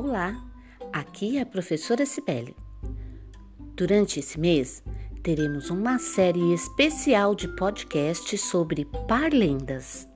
Olá, aqui é a professora Cibele. Durante esse mês, teremos uma série especial de podcasts sobre parlendas.